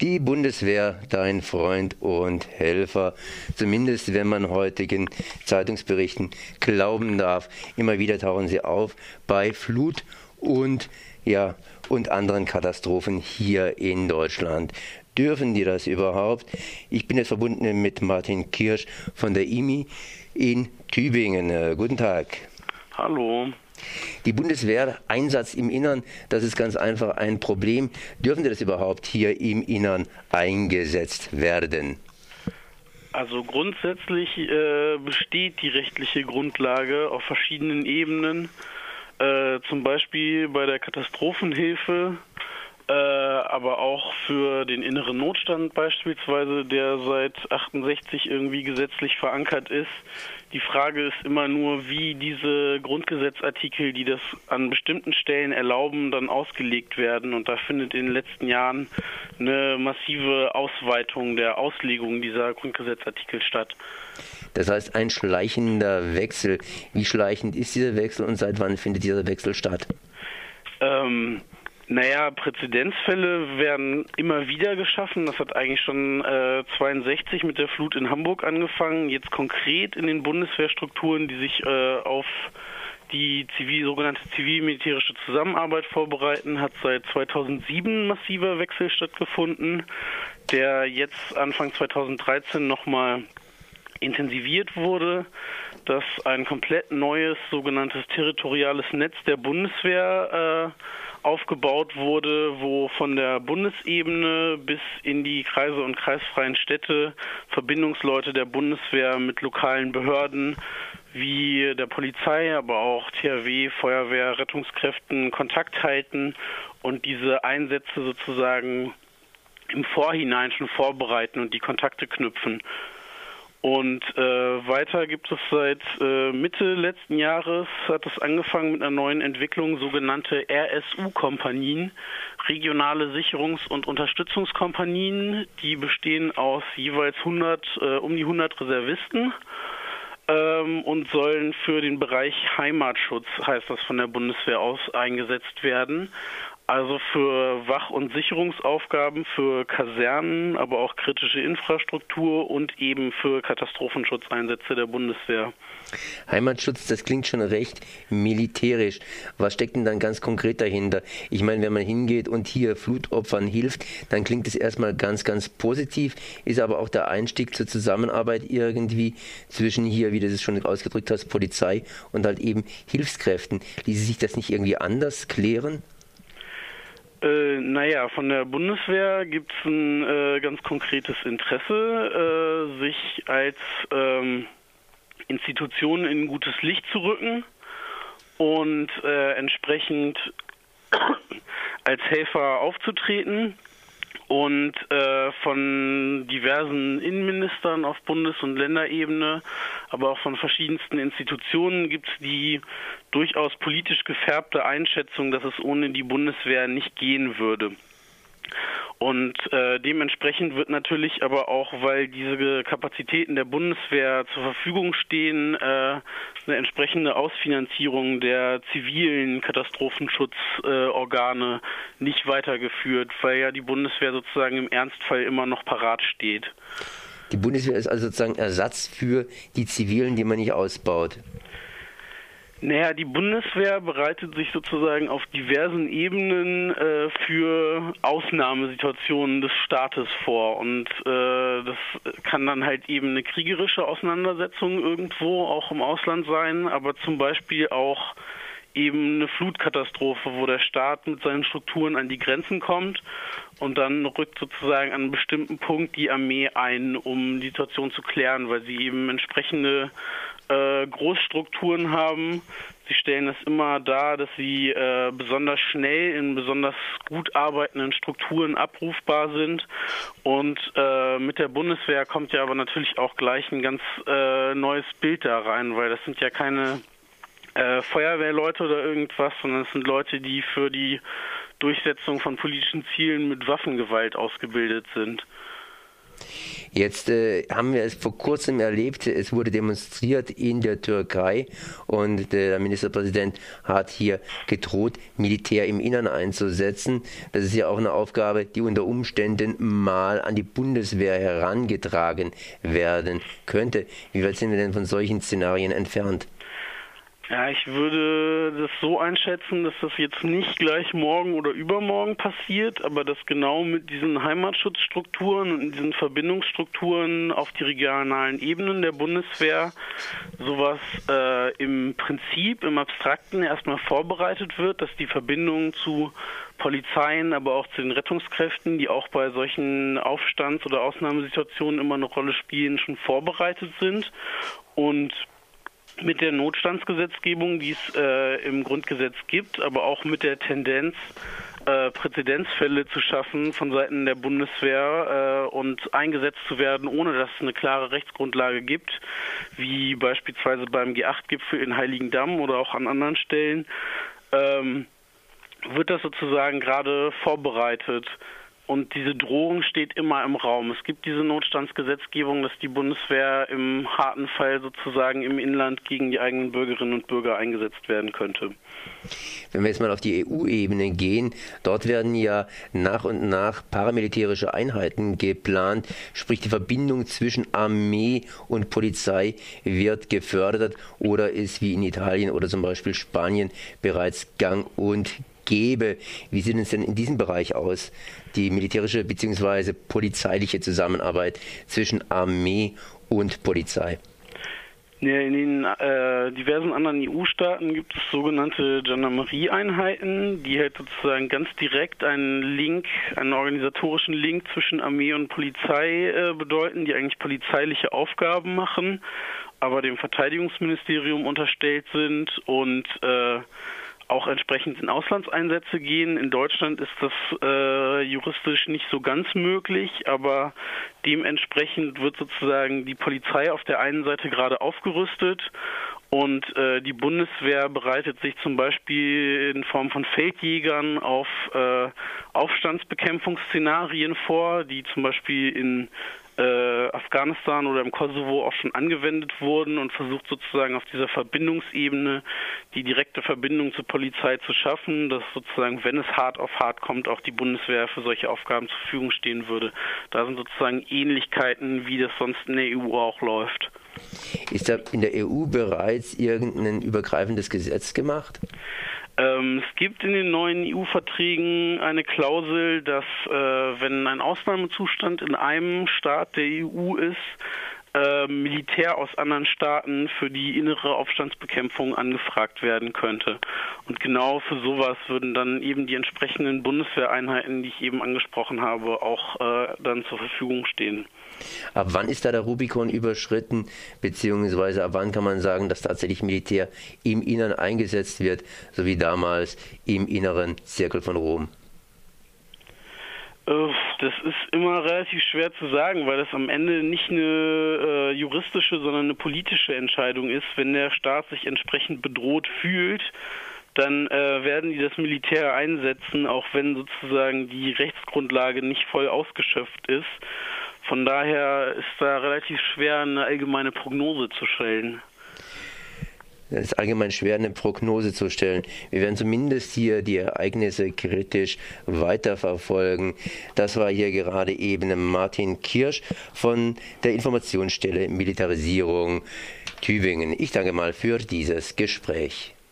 Die Bundeswehr, dein Freund und Helfer, zumindest wenn man heutigen Zeitungsberichten glauben darf. Immer wieder tauchen sie auf bei Flut und ja und anderen Katastrophen hier in Deutschland. Dürfen die das überhaupt? Ich bin jetzt verbunden mit Martin Kirsch von der IMI in Tübingen. Äh, guten Tag. Hallo. Die Bundeswehr, Einsatz im Innern, das ist ganz einfach ein Problem. Dürfen das überhaupt hier im Innern eingesetzt werden? Also grundsätzlich äh, besteht die rechtliche Grundlage auf verschiedenen Ebenen. Äh, zum Beispiel bei der Katastrophenhilfe äh, aber auch für den inneren Notstand beispielsweise, der seit 68 irgendwie gesetzlich verankert ist. Die Frage ist immer nur, wie diese Grundgesetzartikel, die das an bestimmten Stellen erlauben, dann ausgelegt werden. Und da findet in den letzten Jahren eine massive Ausweitung der Auslegung dieser Grundgesetzartikel statt. Das heißt, ein schleichender Wechsel. Wie schleichend ist dieser Wechsel und seit wann findet dieser Wechsel statt? Ähm, naja, Präzedenzfälle werden immer wieder geschaffen. Das hat eigentlich schon äh, 62 mit der Flut in Hamburg angefangen. Jetzt konkret in den Bundeswehrstrukturen, die sich äh, auf die zivil, sogenannte zivil-militärische Zusammenarbeit vorbereiten, hat seit 2007 massiver Wechsel stattgefunden, der jetzt Anfang 2013 nochmal intensiviert wurde, dass ein komplett neues sogenanntes territoriales Netz der Bundeswehr äh, aufgebaut wurde, wo von der Bundesebene bis in die Kreise und kreisfreien Städte Verbindungsleute der Bundeswehr mit lokalen Behörden wie der Polizei, aber auch THW, Feuerwehr, Rettungskräften Kontakt halten und diese Einsätze sozusagen im Vorhinein schon vorbereiten und die Kontakte knüpfen. Und äh, weiter gibt es seit äh, Mitte letzten Jahres, hat es angefangen mit einer neuen Entwicklung, sogenannte RSU-Kompanien, regionale Sicherungs- und Unterstützungskompanien. Die bestehen aus jeweils 100, äh, um die 100 Reservisten ähm, und sollen für den Bereich Heimatschutz, heißt das von der Bundeswehr aus, eingesetzt werden. Also für Wach- und Sicherungsaufgaben, für Kasernen, aber auch kritische Infrastruktur und eben für Katastrophenschutzeinsätze der Bundeswehr. Heimatschutz, das klingt schon recht militärisch. Was steckt denn dann ganz konkret dahinter? Ich meine, wenn man hingeht und hier Flutopfern hilft, dann klingt es erstmal ganz, ganz positiv, ist aber auch der Einstieg zur Zusammenarbeit irgendwie zwischen hier, wie du es schon ausgedrückt hast, Polizei und halt eben Hilfskräften. Ließe sich das nicht irgendwie anders klären? Äh, naja, von der Bundeswehr gibt es ein äh, ganz konkretes Interesse, äh, sich als ähm, Institution in gutes Licht zu rücken und äh, entsprechend als Helfer aufzutreten und äh, von diversen Innenministern auf Bundes- und Länderebene, aber auch von verschiedensten Institutionen gibt es die durchaus politisch gefärbte Einschätzung, dass es ohne die Bundeswehr nicht gehen würde. Und äh, dementsprechend wird natürlich aber auch, weil diese Kapazitäten der Bundeswehr zur Verfügung stehen, äh, eine entsprechende Ausfinanzierung der zivilen Katastrophenschutzorgane äh, nicht weitergeführt, weil ja die Bundeswehr sozusagen im Ernstfall immer noch parat steht. Die Bundeswehr ist also sozusagen Ersatz für die zivilen, die man nicht ausbaut. Naja, die Bundeswehr bereitet sich sozusagen auf diversen Ebenen äh, für Ausnahmesituationen des Staates vor. Und äh, das kann dann halt eben eine kriegerische Auseinandersetzung irgendwo auch im Ausland sein, aber zum Beispiel auch eben eine Flutkatastrophe, wo der Staat mit seinen Strukturen an die Grenzen kommt und dann rückt sozusagen an einem bestimmten Punkt die Armee ein, um die Situation zu klären, weil sie eben entsprechende äh, Großstrukturen haben. Sie stellen es immer dar, dass sie äh, besonders schnell in besonders gut arbeitenden Strukturen abrufbar sind. Und äh, mit der Bundeswehr kommt ja aber natürlich auch gleich ein ganz äh, neues Bild da rein, weil das sind ja keine äh, Feuerwehrleute oder irgendwas, sondern es sind Leute, die für die Durchsetzung von politischen Zielen mit Waffengewalt ausgebildet sind. Jetzt äh, haben wir es vor kurzem erlebt, es wurde demonstriert in der Türkei und der Ministerpräsident hat hier gedroht, Militär im Innern einzusetzen. Das ist ja auch eine Aufgabe, die unter Umständen mal an die Bundeswehr herangetragen werden könnte. Wie weit sind wir denn von solchen Szenarien entfernt? Ja, ich würde das so einschätzen, dass das jetzt nicht gleich morgen oder übermorgen passiert, aber dass genau mit diesen Heimatschutzstrukturen und diesen Verbindungsstrukturen auf die regionalen Ebenen der Bundeswehr sowas äh, im Prinzip, im Abstrakten erstmal vorbereitet wird, dass die Verbindungen zu Polizeien, aber auch zu den Rettungskräften, die auch bei solchen Aufstands- oder Ausnahmesituationen immer eine Rolle spielen, schon vorbereitet sind. Und mit der Notstandsgesetzgebung, die es äh, im Grundgesetz gibt, aber auch mit der Tendenz, äh, Präzedenzfälle zu schaffen von Seiten der Bundeswehr äh, und eingesetzt zu werden, ohne dass es eine klare Rechtsgrundlage gibt, wie beispielsweise beim G8-Gipfel in Heiligendamm oder auch an anderen Stellen, ähm, wird das sozusagen gerade vorbereitet. Und diese Drohung steht immer im Raum. Es gibt diese Notstandsgesetzgebung, dass die Bundeswehr im harten Fall sozusagen im Inland gegen die eigenen Bürgerinnen und Bürger eingesetzt werden könnte. Wenn wir jetzt mal auf die EU-Ebene gehen, dort werden ja nach und nach paramilitärische Einheiten geplant, sprich die Verbindung zwischen Armee und Polizei wird gefördert oder ist wie in Italien oder zum Beispiel Spanien bereits gang und gäbe. Wie sieht es denn in diesem Bereich aus, die militärische bzw. polizeiliche Zusammenarbeit zwischen Armee und Polizei? in den äh, diversen anderen EU-Staaten gibt es sogenannte Gendarmerie-Einheiten, die halt sozusagen ganz direkt einen Link, einen organisatorischen Link zwischen Armee und Polizei äh, bedeuten, die eigentlich polizeiliche Aufgaben machen, aber dem Verteidigungsministerium unterstellt sind und äh, auch entsprechend in Auslandseinsätze gehen. In Deutschland ist das äh, juristisch nicht so ganz möglich, aber dementsprechend wird sozusagen die Polizei auf der einen Seite gerade aufgerüstet und äh, die Bundeswehr bereitet sich zum Beispiel in Form von Feldjägern auf äh, Aufstandsbekämpfungsszenarien vor, die zum Beispiel in äh, Afghanistan oder im Kosovo auch schon angewendet wurden und versucht sozusagen auf dieser Verbindungsebene die direkte Verbindung zur Polizei zu schaffen, dass sozusagen, wenn es hart auf hart kommt, auch die Bundeswehr für solche Aufgaben zur Verfügung stehen würde. Da sind sozusagen Ähnlichkeiten, wie das sonst in der EU auch läuft. Ist da in der EU bereits irgendein übergreifendes Gesetz gemacht? Ähm, es gibt in den neuen EU-Verträgen eine Klausel, dass äh, wenn ein Ausnahmezustand in einem Staat der EU ist, Militär aus anderen Staaten für die innere Aufstandsbekämpfung angefragt werden könnte. Und genau für sowas würden dann eben die entsprechenden Bundeswehreinheiten, die ich eben angesprochen habe, auch äh, dann zur Verfügung stehen. Ab wann ist da der Rubikon überschritten, beziehungsweise ab wann kann man sagen, dass tatsächlich Militär im Innern eingesetzt wird, so wie damals im inneren Zirkel von Rom? Äh, das ist immer relativ schwer zu sagen, weil das am Ende nicht eine äh, juristische, sondern eine politische Entscheidung ist. Wenn der Staat sich entsprechend bedroht fühlt, dann äh, werden die das Militär einsetzen, auch wenn sozusagen die Rechtsgrundlage nicht voll ausgeschöpft ist. Von daher ist da relativ schwer, eine allgemeine Prognose zu stellen. Es ist allgemein schwer, eine Prognose zu stellen. Wir werden zumindest hier die Ereignisse kritisch weiterverfolgen. Das war hier gerade eben Martin Kirsch von der Informationsstelle Militarisierung Tübingen. Ich danke mal für dieses Gespräch.